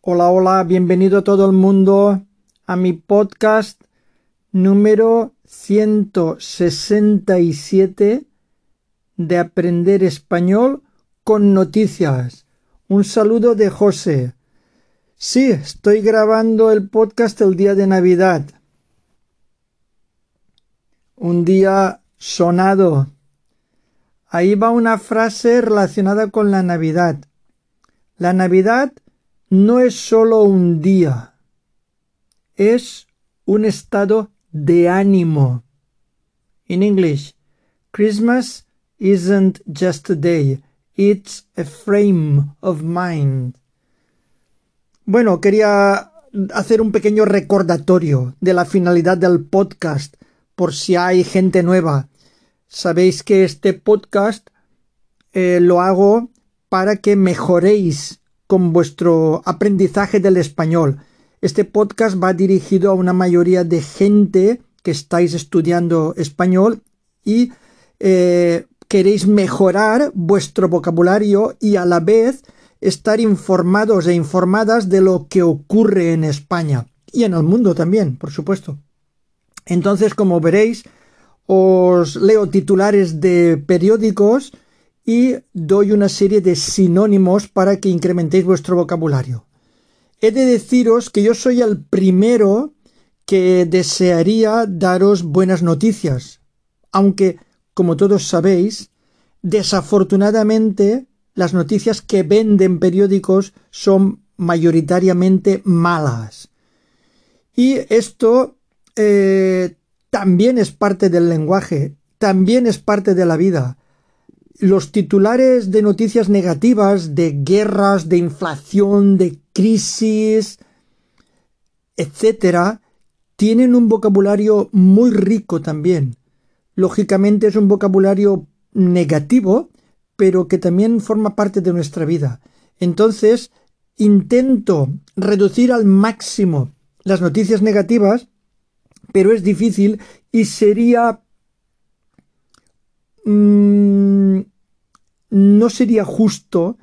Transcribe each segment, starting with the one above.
Hola, hola, bienvenido todo el mundo a mi podcast número 167 de Aprender Español con Noticias. Un saludo de José. Sí, estoy grabando el podcast el día de Navidad. Un día sonado. Ahí va una frase relacionada con la Navidad. La Navidad no es solo un día, es un estado de ánimo. In English, Christmas isn't just a day, it's a frame of mind. Bueno, quería hacer un pequeño recordatorio de la finalidad del podcast por si hay gente nueva. Sabéis que este podcast eh, lo hago para que mejoréis con vuestro aprendizaje del español. Este podcast va dirigido a una mayoría de gente que estáis estudiando español y eh, queréis mejorar vuestro vocabulario y a la vez estar informados e informadas de lo que ocurre en España y en el mundo también, por supuesto. Entonces, como veréis, os leo titulares de periódicos y doy una serie de sinónimos para que incrementéis vuestro vocabulario. He de deciros que yo soy el primero que desearía daros buenas noticias, aunque, como todos sabéis, desafortunadamente las noticias que venden periódicos son mayoritariamente malas. Y esto eh, también es parte del lenguaje, también es parte de la vida los titulares de noticias negativas, de guerras, de inflación, de crisis, etcétera, tienen un vocabulario muy rico también. Lógicamente es un vocabulario negativo, pero que también forma parte de nuestra vida. Entonces, intento reducir al máximo las noticias negativas, pero es difícil y sería Mm, no sería justo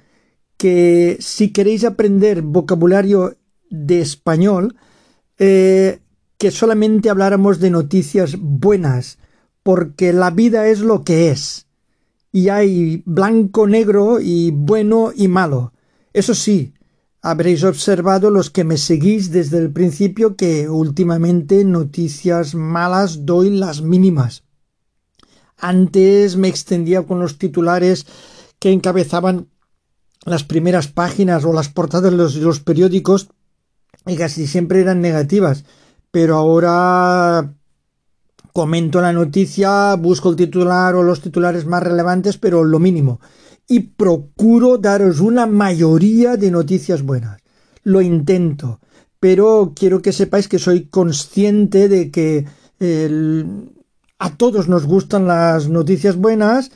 que si queréis aprender vocabulario de español, eh, que solamente habláramos de noticias buenas, porque la vida es lo que es. Y hay blanco, negro y bueno y malo. Eso sí, habréis observado los que me seguís desde el principio que últimamente noticias malas doy las mínimas. Antes me extendía con los titulares que encabezaban las primeras páginas o las portadas de los, periódicos y casi siempre eran negativas. Pero ahora comento la noticia, busco el titular o los titulares más relevantes, pero lo mínimo. Y procuro daros una mayoría de noticias buenas. Lo intento, pero quiero que sepáis que soy consciente de que el, a todos nos gustan las noticias buenas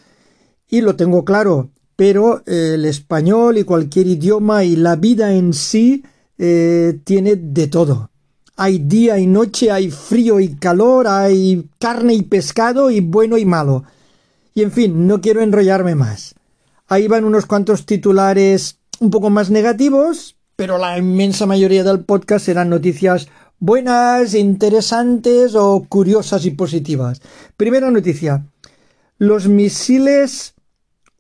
y lo tengo claro, pero el español y cualquier idioma y la vida en sí eh, tiene de todo. Hay día y noche, hay frío y calor, hay carne y pescado y bueno y malo. Y en fin, no quiero enrollarme más. Ahí van unos cuantos titulares un poco más negativos, pero la inmensa mayoría del podcast serán noticias buenas, interesantes o curiosas y positivas. Primera noticia. Los misiles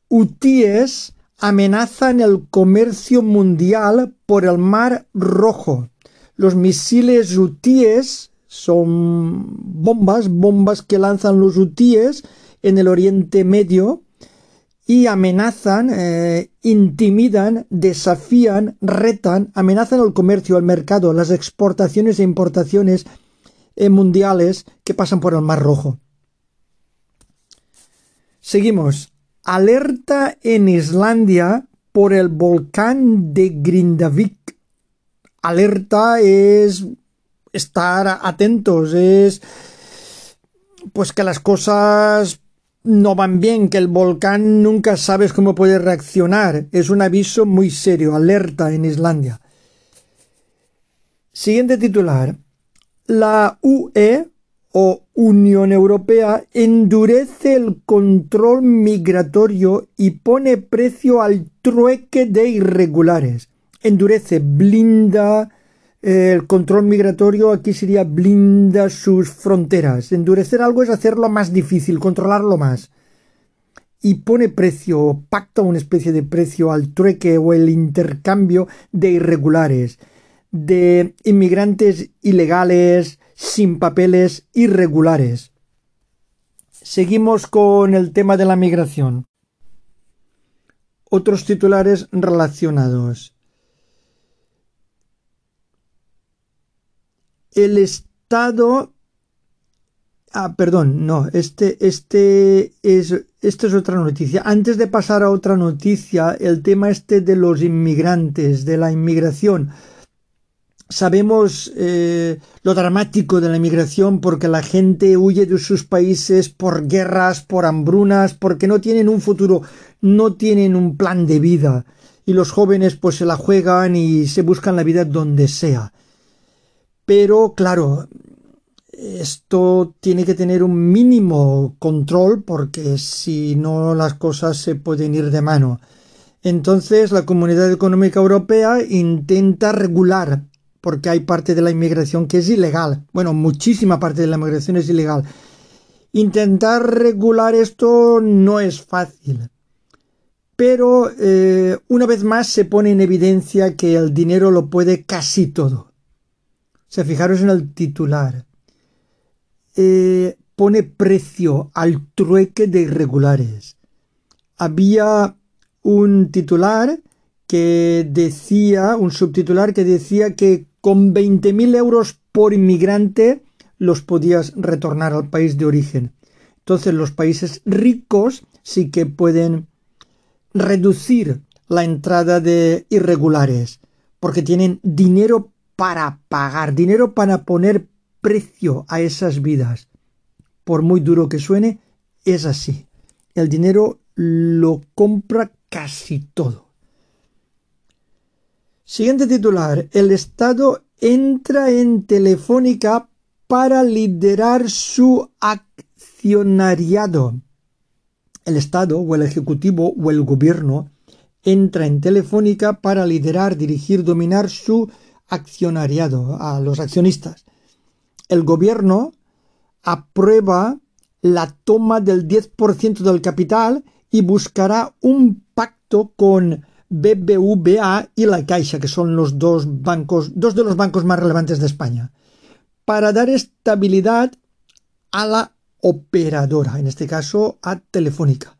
hutíes amenazan el comercio mundial por el Mar Rojo. Los misiles hutíes son bombas, bombas que lanzan los hutíes en el Oriente Medio y amenazan, eh, intimidan, desafían, retan, amenazan el comercio, el mercado, las exportaciones e importaciones eh, mundiales que pasan por el Mar Rojo. Seguimos. Alerta en Islandia por el volcán de Grindavik. Alerta es estar atentos, es pues que las cosas no van bien, que el volcán nunca sabes cómo puede reaccionar. Es un aviso muy serio, alerta en Islandia. Siguiente titular. La UE o Unión Europea endurece el control migratorio y pone precio al trueque de irregulares. endurece, blinda el control migratorio, aquí sería blinda sus fronteras. Endurecer algo es hacerlo más difícil, controlarlo más. Y pone precio, pacta una especie de precio al trueque o el intercambio de irregulares, de inmigrantes ilegales, sin papeles irregulares. Seguimos con el tema de la migración. Otros titulares relacionados. El Estado. Ah, perdón, no, este, este es, esta es otra noticia. Antes de pasar a otra noticia, el tema este de los inmigrantes, de la inmigración. Sabemos eh, lo dramático de la inmigración porque la gente huye de sus países por guerras, por hambrunas, porque no tienen un futuro, no tienen un plan de vida. Y los jóvenes pues se la juegan y se buscan la vida donde sea. Pero claro, esto tiene que tener un mínimo control porque si no las cosas se pueden ir de mano. Entonces la Comunidad Económica Europea intenta regular porque hay parte de la inmigración que es ilegal. Bueno, muchísima parte de la inmigración es ilegal. Intentar regular esto no es fácil. Pero eh, una vez más se pone en evidencia que el dinero lo puede casi todo. Sea, fijaros en el titular. Eh, pone precio al trueque de irregulares. Había un titular que decía, un subtitular que decía que con 20.000 euros por inmigrante los podías retornar al país de origen. Entonces los países ricos sí que pueden reducir la entrada de irregulares porque tienen dinero para pagar, dinero para poner precio a esas vidas. Por muy duro que suene, es así. El dinero lo compra casi todo. Siguiente titular. El Estado entra en Telefónica para liderar su accionariado. El Estado o el Ejecutivo o el Gobierno entra en Telefónica para liderar, dirigir, dominar su accionariado, a los accionistas. El Gobierno aprueba la toma del 10% del capital y buscará un pacto con BBVA y la Caixa, que son los dos bancos, dos de los bancos más relevantes de España, para dar estabilidad a la operadora, en este caso a Telefónica.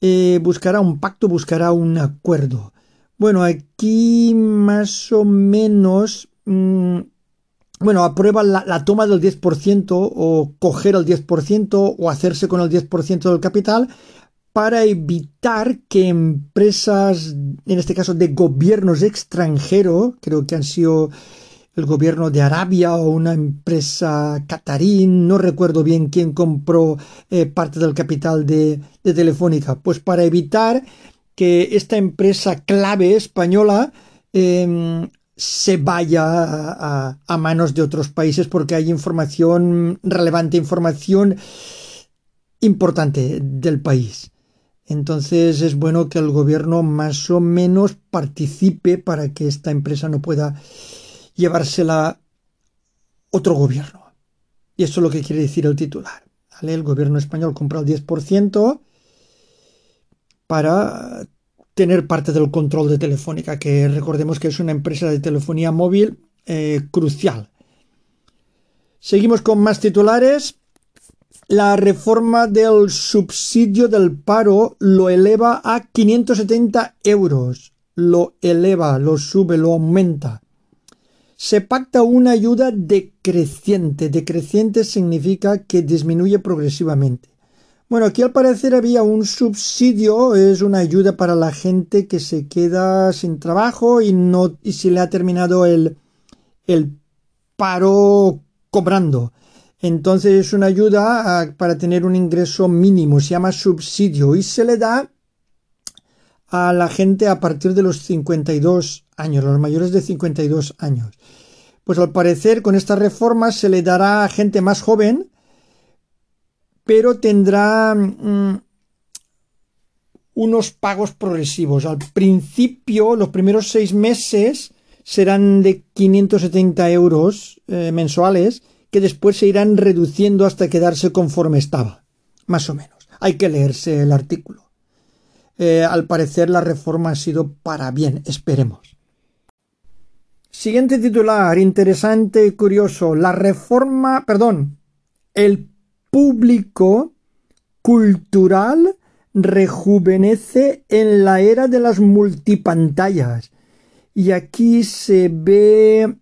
Eh, buscará un pacto, buscará un acuerdo. Bueno, aquí más o menos, mm, bueno, aprueba la, toma del 10% o coger el 10% o hacerse con el 10% del capital para evitar que empresas, en este caso de gobiernos extranjeros, creo que han sido el gobierno de Arabia o una empresa catarín, no recuerdo bien quién compró eh, parte del capital de, Telefónica, pues para evitar que esta empresa clave española em, se vaya a, manos de otros países porque hay información relevante, información importante del país. Entonces es bueno que el gobierno más o menos participe para que esta empresa no pueda llevársela otro gobierno. Y eso es lo que quiere decir el titular. El gobierno español compra el 10% para tener parte del control de Telefónica, que recordemos que es una empresa de telefonía móvil eh, crucial. Seguimos con más titulares. La reforma del subsidio del paro lo eleva a 570 euros. Lo eleva, lo sube, lo aumenta. Se pacta una ayuda decreciente. Decreciente significa que disminuye progresivamente. Bueno, aquí al parecer había un subsidio, es una ayuda para la gente que se queda sin trabajo y no y se le ha terminado el, el paro cobrando. Entonces es una ayuda ah, para tener un ingreso mínimo, se llama subsidio y se le da a la gente a partir de los 52 años, los mayores de 52 años. Pues al parecer con esta reforma se le dará a gente más joven, pero tendrá mm, unos pagos progresivos. Al principio, los primeros seis meses serán de 570 euros eh, mensuales, que después se irán reduciendo hasta quedarse conforme estaba. Más o menos. Hay que leerse el artículo. Eh, al parecer la reforma ha sido para bien, esperemos. Siguiente titular, interesante y curioso. La reforma, perdón, el público cultural rejuvenece en la era de las multipantallas. Y aquí se ve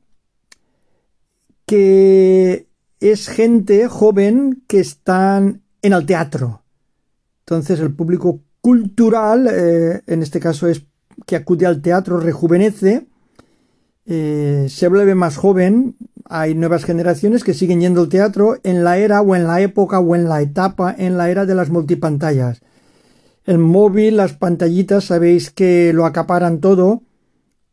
que es gente joven que están en el teatro. Entonces el público cultural, eh, en este caso es que acude al teatro, rejuvenece, eh, se vuelve más joven, hay nuevas generaciones que siguen yendo al teatro en la era o en la época o en la etapa, en la era de las multipantallas. El móvil, las pantallitas, sabéis que lo acaparan todo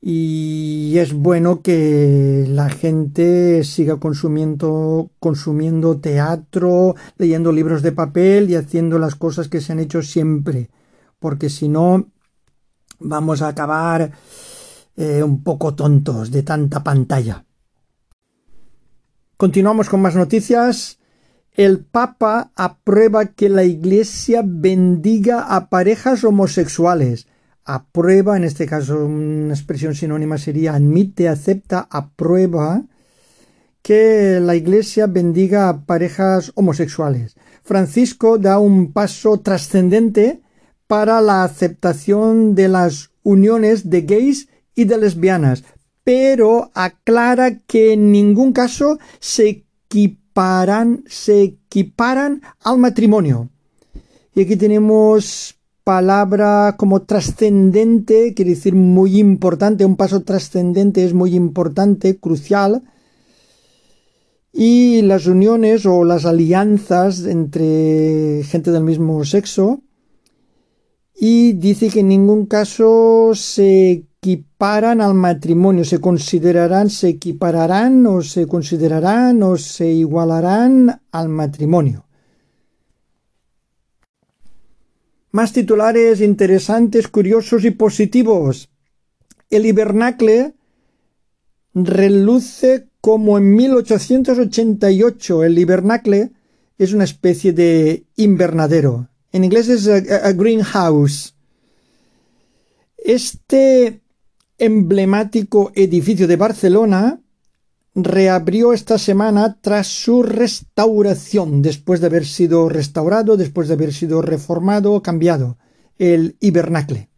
y es bueno que la gente siga consumiendo, consumiendo teatro, leyendo libros de papel y haciendo las cosas que se han hecho siempre, porque si no vamos a acabar eh, un poco tontos de tanta pantalla. Continuamos con más noticias. El Papa aprueba que la Iglesia bendiga a parejas homosexuales. Aprueba, en este caso una expresión sinónima sería admite, acepta, aprueba que la Iglesia bendiga a parejas homosexuales. Francisco da un paso trascendente para la aceptación de las uniones de gays y de lesbianas, pero aclara que en ningún caso se equiparan, al matrimonio. Y aquí tenemos palabra como trascendente, quiere decir muy importante, un paso trascendente es muy importante, crucial. Y las uniones o las alianzas entre gente del mismo sexo. Y dice que en ningún caso se equiparan al matrimonio, se considerarán, se equipararán o se considerarán o se igualarán al matrimonio. Más titulares interesantes, curiosos y positivos. El hibernacle reluce como en 1888. El hibernacle es una especie de invernadero. En inglés es a, greenhouse. Este emblemático edificio de Barcelona reabrió esta semana tras su restauración, después de haber sido restaurado, después de haber sido reformado, cambiado, el hibernacle.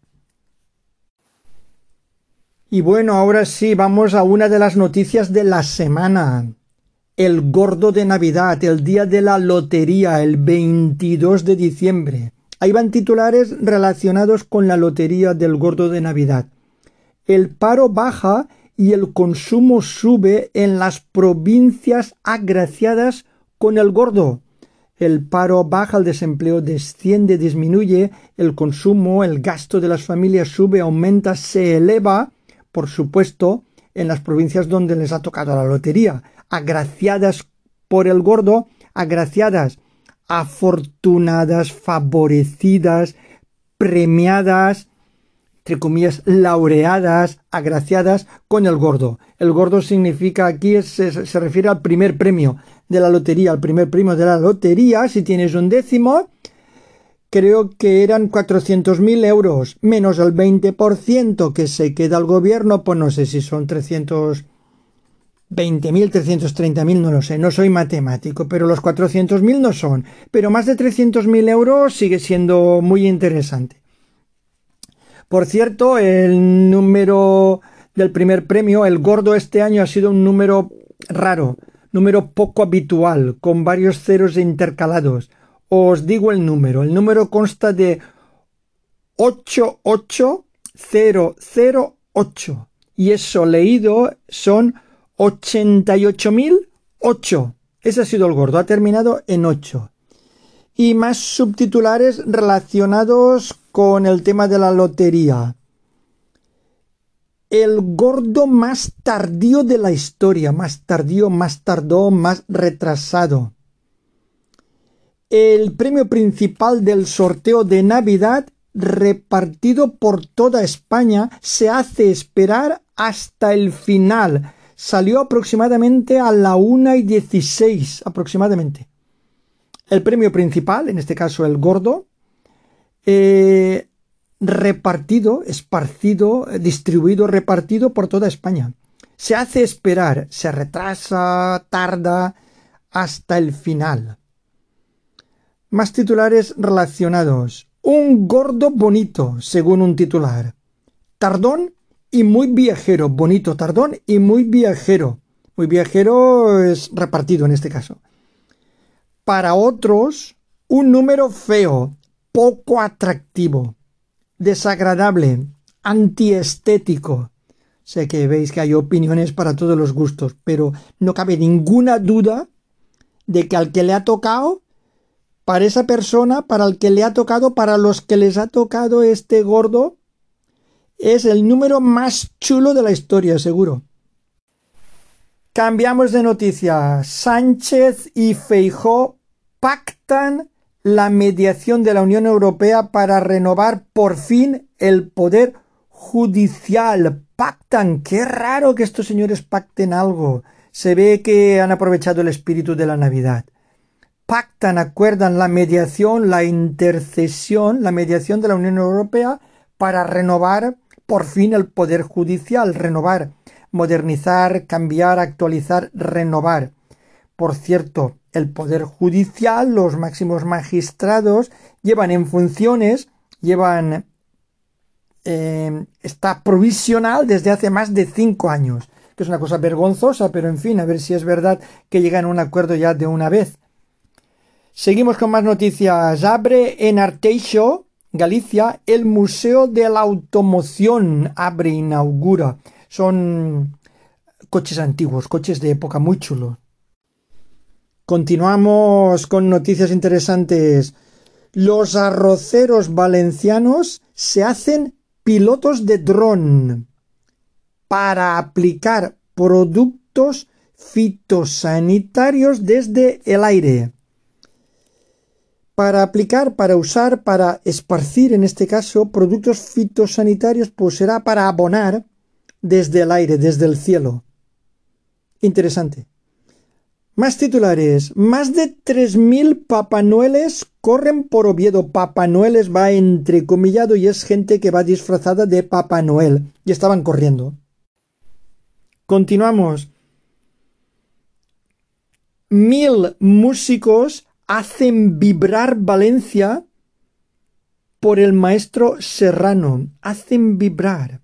Y bueno, ahora sí, vamos a una de las noticias de la semana. El gordo de Navidad, el día de la lotería, el 22 de diciembre. Ahí van titulares relacionados con la lotería del gordo de Navidad el paro baja y el consumo sube en las provincias agraciadas con el gordo. El paro baja, el desempleo desciende, disminuye, el consumo, el gasto de las familias sube, aumenta, se eleva, por supuesto, en las provincias donde les ha tocado la lotería, agraciadas por el gordo, agraciadas, afortunadas, favorecidas, premiadas, entre comillas, laureadas, agraciadas con el gordo. El gordo significa aquí, se, refiere al primer premio de la lotería, al primer premio de la lotería. Si tienes un décimo, creo que eran 400.000 euros, menos el 20% que se queda al gobierno, pues no sé si son 320.000, 330.000, no lo sé, no soy matemático, pero los 400.000 no son. Pero más de 300.000 euros sigue siendo muy interesante. Por cierto, el número del primer premio, el gordo este año ha sido un número raro, número poco habitual, con varios ceros intercalados. Os digo el número. El número consta de 88008 y eso leído son 88.008. Ese ha sido el gordo, ha terminado en 8 y más subtitulares relacionados con el tema de la lotería. El gordo más tardío de la historia, más tardío, más tardó, más retrasado. El premio principal del sorteo de Navidad repartido por toda España, se hace esperar hasta el final. Salió aproximadamente a la una y dieciséis, aproximadamente. El premio principal, en este caso el gordo, eh, repartido, esparcido, distribuido, repartido por toda España. Se hace esperar, se retrasa, tarda, hasta el final. Más titulares relacionados. Un gordo bonito, según un titular. Tardón y muy viajero. Bonito, tardón y muy viajero. Muy viajero es repartido en este caso. Para otros, un número feo, poco atractivo, desagradable, antiestético. Sé que veis que hay opiniones para todos los gustos, pero no cabe ninguna duda de que al que le ha tocado, para esa persona, para el que le ha tocado, para los que les ha tocado este gordo, es el número más chulo de la historia, seguro. Cambiamos de noticia. Sánchez y Feijó pactan la mediación de la Unión Europea para renovar por fin el poder judicial. Pactan. Qué raro que estos señores pacten algo. Se ve que han aprovechado el espíritu de la Navidad. Pactan, acuerdan la mediación, la intercesión, la mediación de la Unión Europea para renovar por fin el poder judicial, renovar, modernizar, cambiar, actualizar, renovar. Por cierto, el poder judicial, los máximos magistrados, llevan en funciones, llevan eh, está provisional desde hace más de cinco años que es una cosa vergonzosa, pero en fin, a ver si es verdad que llegan a un acuerdo ya de una vez. Seguimos con más noticias. Abre en Arteixo, Galicia, el Museo de la Automoción. Abre, inaugura. Son coches antiguos, coches de época muy chulos. Continuamos con noticias interesantes. Los arroceros valencianos se hacen pilotos de dron para aplicar productos fitosanitarios desde el aire. Para aplicar, para usar, para esparcir, en este caso, productos fitosanitarios, pues será para abonar desde el aire, desde el cielo. Interesante. Más titulares. Más de 3.000 papanueles corren por Oviedo. Papá va entrecomillado y es gente que va disfrazada de Papá Noel. Y estaban corriendo. Continuamos. Mil músicos hacen vibrar Valencia por el maestro Serrano. Hacen vibrar,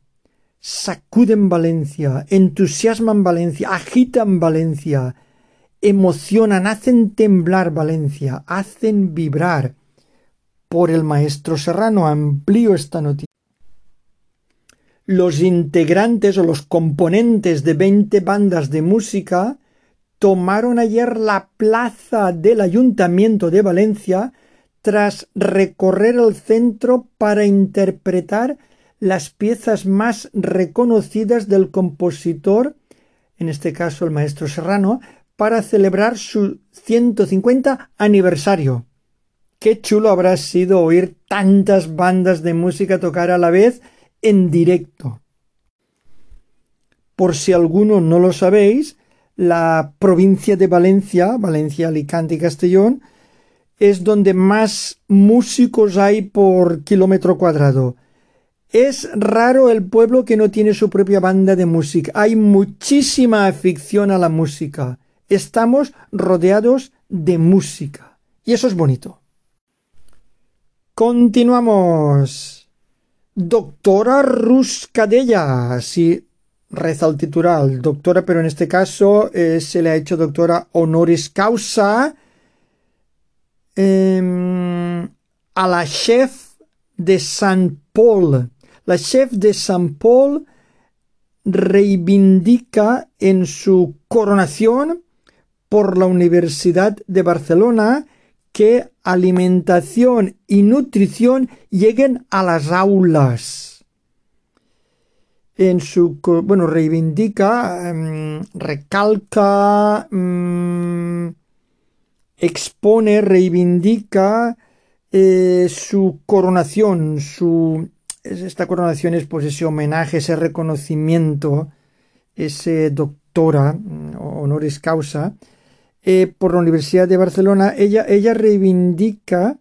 sacuden Valencia, entusiasman Valencia, agitan Valencia, emocionan, hacen temblar Valencia, hacen vibrar por el maestro Serrano. Amplío esta noticia los integrantes o los componentes de 20 bandas de música tomaron ayer la plaza del Ayuntamiento de Valencia tras recorrer el centro para interpretar las piezas más reconocidas del compositor, en este caso el maestro Serrano, para celebrar su 150 aniversario. Qué chulo habrá sido oír tantas bandas de música tocar a la vez en directo. Por si alguno no lo sabéis, la provincia de Valencia, Valencia, Alicante y Castellón, es donde más músicos hay por kilómetro cuadrado. Es raro el pueblo que no tiene su propia banda de música. Hay muchísima afición a la música. Estamos rodeados de música. Y eso es bonito. Continuamos. Doctora Ruscadella, así reza el titular, doctora, pero en este caso eh, se le ha hecho doctora honoris causa em, a la chef de San Paul. La chef de San Paul reivindica en su coronación por la Universidad de Barcelona que alimentación y nutrición lleguen a las aulas. En su, bueno, reivindica, em, recalca, em, expone, reivindica eh, su coronación, su esta coronación es pues ese homenaje, ese reconocimiento, ese doctora, mm, honoris causa, eh, por la Universidad de Barcelona, ella, ella reivindica,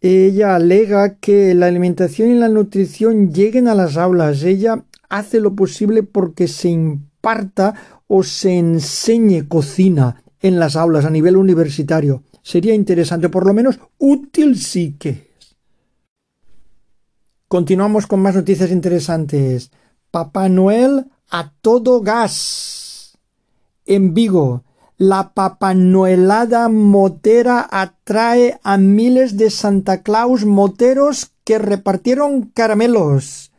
ella alega que la alimentación y la nutrición lleguen a las aulas. Ella hace lo posible porque se imparta o se enseñe cocina en las aulas a nivel universitario. Sería interesante, por lo menos útil sí que es. Continuamos con más noticias interesantes. Papá Noel a todo gas. En Vigo, la papanoelada motera atrae a miles de Santa Claus moteros que repartieron caramelos.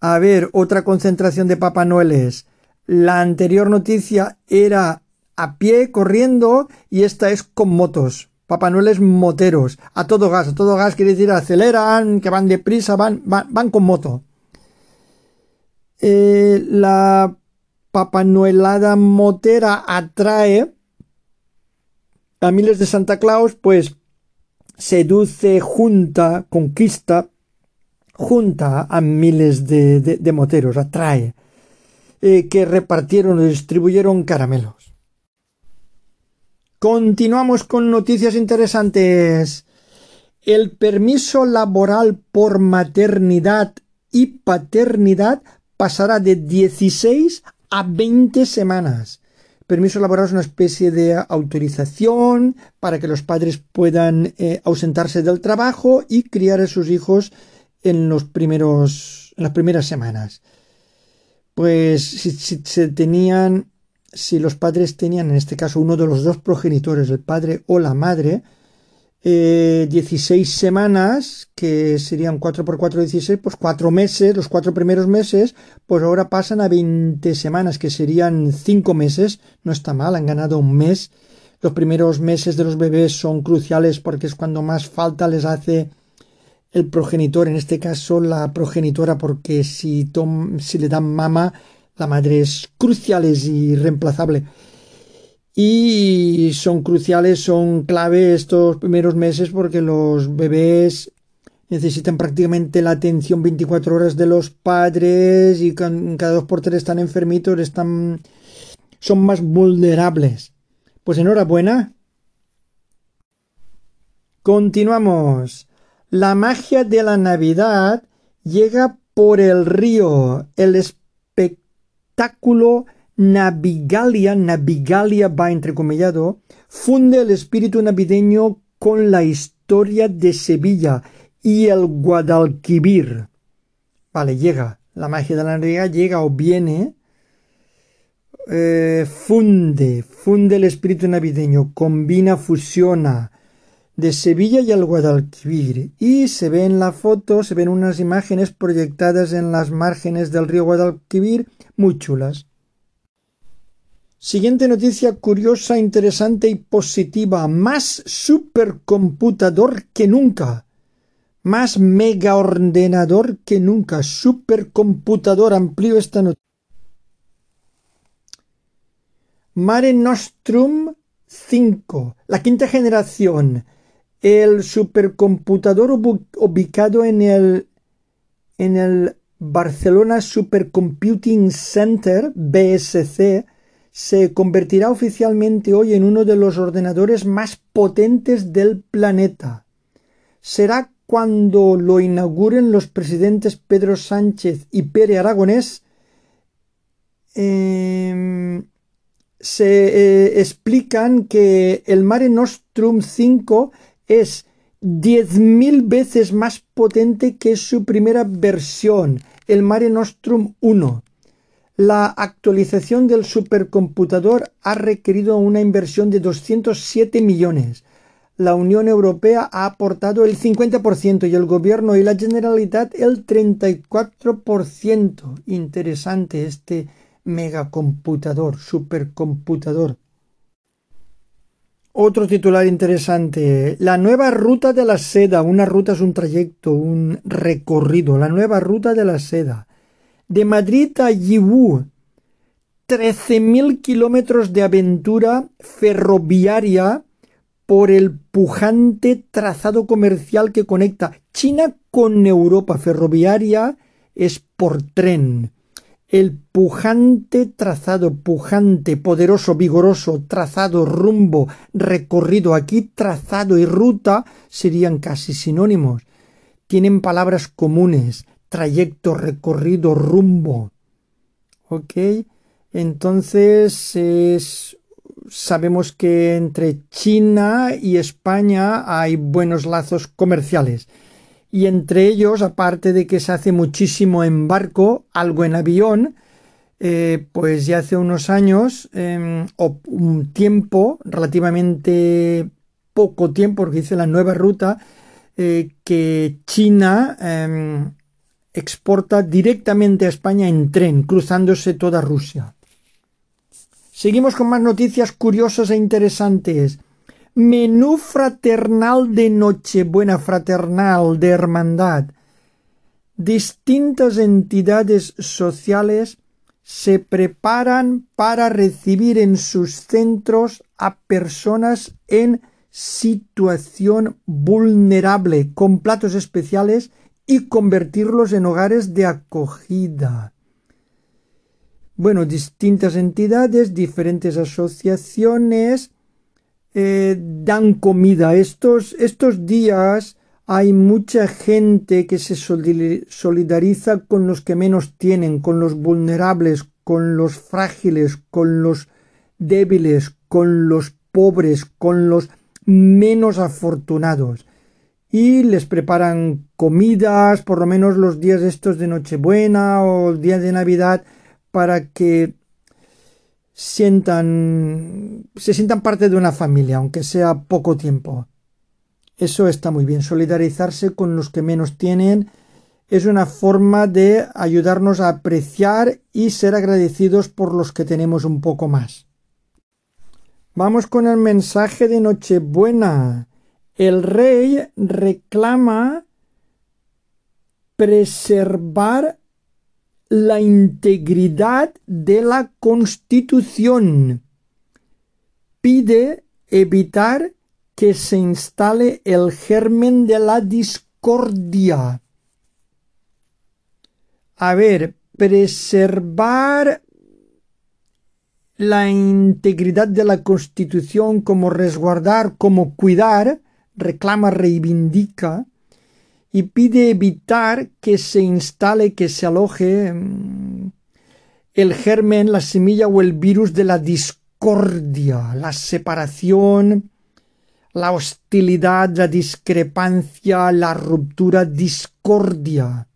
A ver, otra concentración de Papá Noeles. La anterior noticia era a pie, corriendo, y esta es con motos. Papá Noeles moteros, a todo gas, a todo gas quiere decir aceleran, que van deprisa, van, van, van con moto. Eh, la papanoelada motera atrae a miles de Santa Claus, pues seduce, junta, conquista, junta a miles de moteros, atrae. Eh, que repartieron y distribuyeron caramelos. Continuamos con noticias interesantes. El permiso laboral por maternidad y paternidad pasará de 16 a 20 semanas. Permiso laboral es una especie de autorización para que los padres puedan eh, ausentarse del trabajo y criar a sus hijos en los primeros en las primeras semanas pues si, se tenían, si los padres tenían, en este caso, uno de los dos progenitores, el padre o la madre, eh, 16 semanas, que serían 4 por 4, 16, pues 4 meses, los cuatro primeros meses, pues ahora pasan a 20 semanas, que serían 5 meses, no está mal, han ganado un mes. Los primeros meses de los bebés son cruciales porque es cuando más falta les hace el progenitor, en este caso la progenitora, porque si, si le dan mama, la madre es crucial, es irreemplazable. Y son cruciales, son clave estos primeros meses porque los bebés necesitan prácticamente la atención 24 horas de los padres y cada dos por tres están enfermitos, están, son más vulnerables. Pues enhorabuena. Continuamos. La magia de la Navidad llega por el río. El espectáculo Navigalia, Navigalia va entrecomillado, funde el espíritu navideño con la historia de Sevilla y el Guadalquivir. Vale, llega. La magia de la Navidad llega o viene. Eh, funde, funde el espíritu navideño, combina, fusiona, de Sevilla y al Guadalquivir y se ve en la foto, se ven unas imágenes proyectadas en las márgenes del río Guadalquivir muy chulas. Siguiente noticia curiosa, interesante y positiva. Más supercomputador que nunca. Más megaordenador que nunca. Supercomputador. Amplío esta noticia. Mare Nostrum 5. La quinta generación el supercomputador ubicado en el, en el Barcelona Supercomputing Center, BSC, se convertirá oficialmente hoy en uno de los ordenadores más potentes del planeta. Será cuando lo inauguren los presidentes Pedro Sánchez y Pere Aragonés, em, se eh, explican que el Mare Nostrum 5 es 10.000 veces más potente que su primera versión, el Mare Nostrum 1. La actualización del supercomputador ha requerido una inversión de 207 millones. La Unión Europea ha aportado el 50% y el Gobierno y la Generalitat el 34%. Interesante este megacomputador, supercomputador. Otro titular interesante. La nueva ruta de la seda. Una ruta es un trayecto, un recorrido. La nueva ruta de la seda. De Madrid a Yiwu. 13.000 kilómetros de aventura ferroviaria por el pujante trazado comercial que conecta China con Europa ferroviaria es por tren. El pujante trazado, pujante, poderoso, vigoroso, trazado, rumbo, recorrido. Aquí trazado y ruta serían casi sinónimos. Tienen palabras comunes, trayecto, recorrido, rumbo. ¿Ok? Entonces es sabemos que entre China y España hay buenos lazos comerciales. Y entre ellos, aparte de que se hace muchísimo en barco, algo en avión, eh, pues ya hace unos años, em, o un tiempo, relativamente poco tiempo, porque hice la nueva ruta, eh, que China em, exporta directamente a España en tren, cruzándose toda Rusia. Seguimos con más noticias curiosas e interesantes. Menú fraternal de Nochebuena fraternal de hermandad. Distintas entidades sociales se preparan para recibir en sus centros a personas en situación vulnerable con platos especiales y convertirlos en hogares de acogida bueno, distintas entidades, diferentes asociaciones eh, dan comida. Estos, estos días hay mucha gente que se solidariza con los que menos tienen, con los vulnerables, con los frágiles, con los débiles, con los pobres, con los menos afortunados. Y les preparan comidas, por lo menos los días estos de Nochebuena o días de Navidad, para que sientan, se sientan parte de una familia, aunque sea poco tiempo. Eso está muy bien. Solidarizarse con los que menos tienen es una forma de ayudarnos a apreciar y ser agradecidos por los que tenemos un poco más. Vamos con el mensaje de Nochebuena. El rey reclama preservar la integridad de la Constitución. Pide evitar que se instale el germen de la discordia. A ver, preservar la integridad de la Constitución como resguardar, como cuidar, reclama, reivindica, y pide evitar que se instale, que se aloje mm, el germen, la semilla o el virus de la discordia, la separación, la hostilidad, la discrepancia, la ruptura, discordia.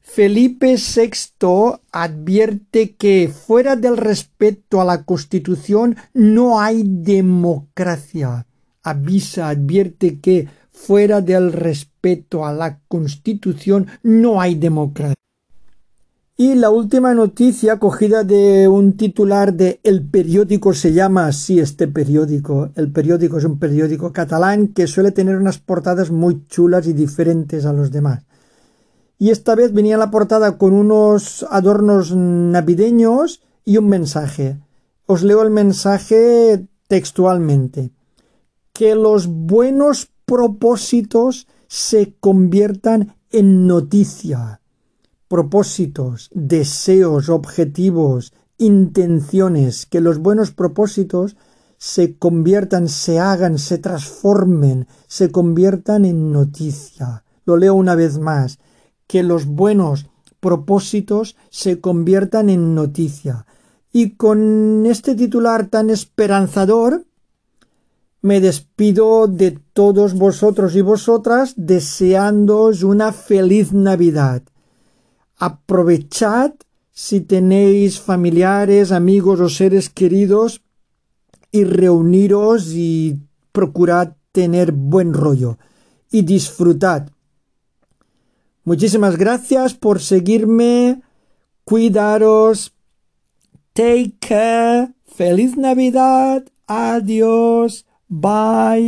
Felipe VI advierte que fuera del respeto a la Constitución no hay democracia. Avisa, advierte que fuera del respeto a la Constitución no hay democracia. Y la última noticia cogida de un titular de El periódico se llama así este periódico. El periódico es un periódico catalán que suele tener unas portadas muy chulas y diferentes a los demás. Y esta vez venía la portada con unos adornos navideños y un mensaje. Os leo el mensaje textualmente. Que los buenos propósitos se conviertan en noticia. Propósitos, deseos, objetivos, intenciones, que los buenos propósitos se conviertan, se hagan, se transformen, se conviertan en noticia. Lo leo una vez más, que los buenos propósitos se conviertan en noticia. Y con este titular tan esperanzador, me despido de todos vosotros y vosotras deseándoos una feliz Navidad. Aprovechad si tenéis familiares, amigos o seres queridos y reuniros y procurad tener buen rollo y disfrutad. Muchísimas gracias por seguirme. Cuidaros. Take care. Feliz Navidad. Adiós. Bye.